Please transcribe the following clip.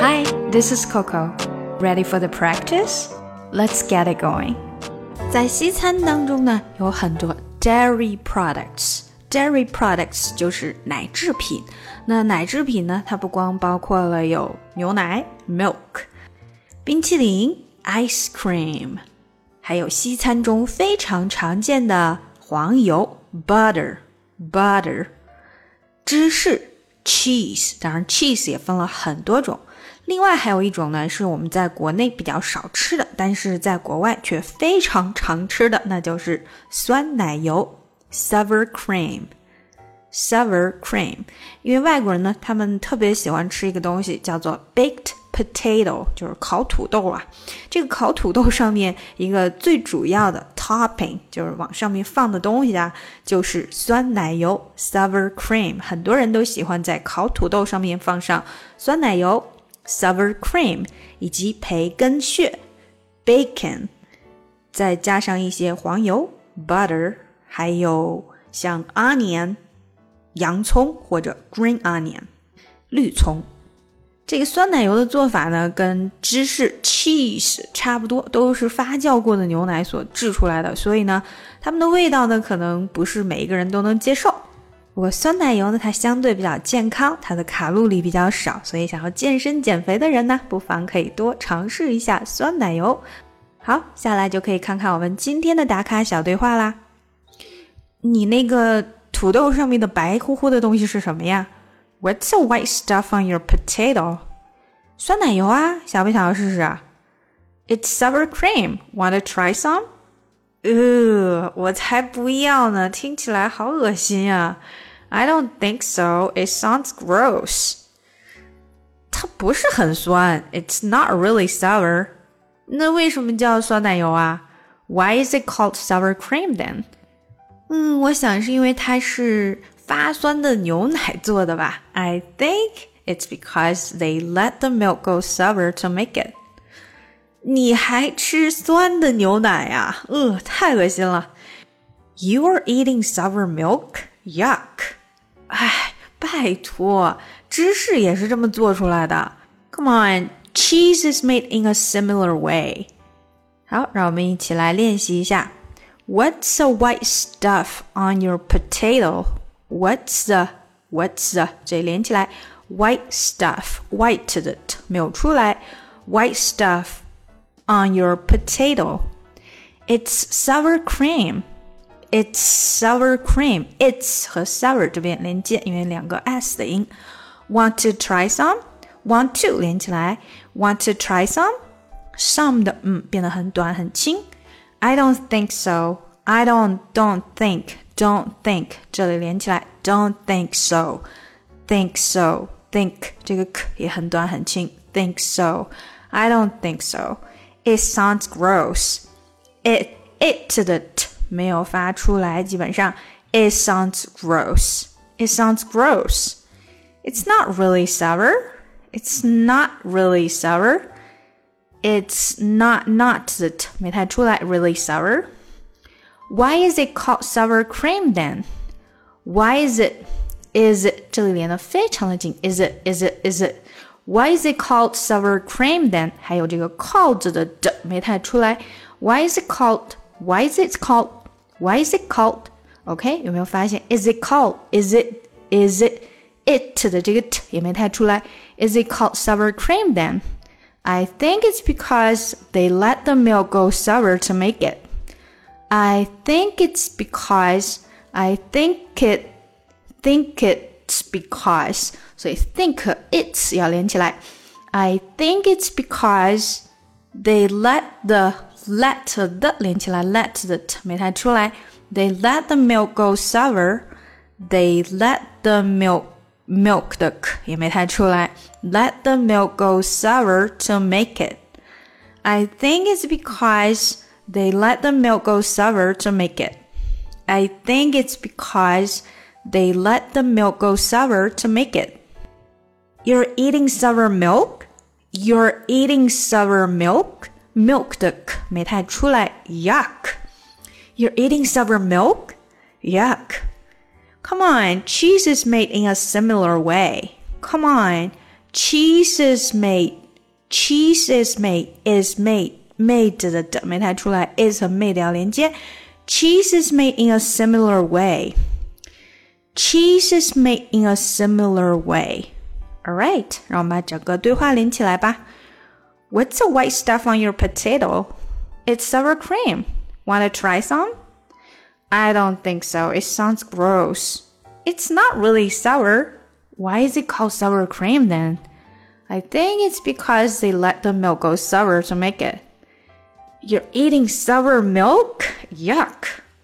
Hi, this is Coco. Ready for the practice? Let's get it going. 在西餐当中呢，有很多 dairy products。dairy products 就是奶制品。那奶制品呢，它不光包括了有牛奶 milk、冰淇淋 ice cream，还有西餐中非常常见的黄油 butter butter，芝士 cheese，当然 cheese 也分了很多种。 另外还有一种呢，是我们在国内比较少吃的，但是在国外却非常常吃的，那就是酸奶油 sour cream。sour cream，因为外国人呢，他们特别喜欢吃一个东西叫做 baked potato，就是烤土豆啊。这个烤土豆上面一个最主要的 topping，就是往上面放的东西啊，就是酸奶油 sour cream。很多人都喜欢在烤土豆上面放上酸奶油。Sour cream 以及培根屑 bacon，再加上一些黄油 butter，还有像 onion 洋葱或者 green onion 绿葱。这个酸奶油的做法呢，跟芝士 cheese 差不多，都是发酵过的牛奶所制出来的，所以呢，它们的味道呢，可能不是每一个人都能接受。不过酸奶油呢，它相对比较健康，它的卡路里比较少，所以想要健身减肥的人呢，不妨可以多尝试一下酸奶油。好，下来就可以看看我们今天的打卡小对话啦。你那个土豆上面的白乎乎的东西是什么呀？What's the white stuff on your potato？酸奶油啊，想不想要试试？It's sour cream. Want to try some？呃，我才不要呢！听起来好恶心啊！I don't think so. It sounds gross. 它不是很酸，It's not really sour. 那为什么叫酸奶油啊？Why is it called sour cream then? 嗯，我想是因为它是发酸的牛奶做的吧。I think it's because they let the milk go sour to make it. 你还吃酸的牛奶呀？呃，太恶心了。You are eating sour milk? Yuck！哎，拜托，芝士也是这么做出来的。Come on, cheese is made in a similar way. 好，让我们一起来练习一下。What's the white stuff on your potato? What's the What's the 这连起来，white stuff white 的没有出来，white stuff on your potato. It's sour cream. It's sour cream. It's 和 sour 这边连接，因为两个 s 的音。Want to try some? Want to 连起来。Want to try some? Some 的嗯变得很短很轻。I don't think so. I don't don't think don't think 这里连起来。Don't think so. Think so. Think 这个 k 也很短很轻。Think so. I don't think so. It sounds gross. It it 的 t 没有发出来，基本上 it sounds gross. It sounds gross. It's not really sour. It's not really sour. It's not not 的 t 没太出来，really sour. Why is it called sour cream then? Why is it? Is it 这里连的非常的紧。Is it? Is it? Is it? Why is it called sour cream then？还有这个 called 的的没太出来。Why is it called? Why is it called? Why is it called? OK，有没有发现？Is it called? Is it? Is it? It 的这个 t 也没太出来。Is it called sour cream then? I think it's because they let the milk go sour to make it. I think it's because I think it think it it's because，所以 think it's 要连起来。I think it's because they let the let 的连起来，let 的 t 没太出来。They let the milk go sour. They let the milk milk 的 k 也没太出来。Let the milk go sour to make it. I think it's because they let the milk go sour to make it. I think it's because they let the milk go sour to make it. You're eating sour milk? You're eating sour milk? Milk 的 k 没太出来，yuck. You're eating sour milk? Yuck. Come on, cheese is made in a similar way. Come on, cheese is made. Cheese is made is made made 的的没弹出来，is 和 made 要连接。Cheese is made in a similar way. Cheese is made in a similar way. All right，让我们把整个对话连起来吧。What's the white stuff on your potato? It's sour cream. Wanna try some? I don't think so. It sounds gross. It's not really sour. Why is it called sour cream then? I think it's because they let the milk go sour to make it. You're eating sour milk? Yuck.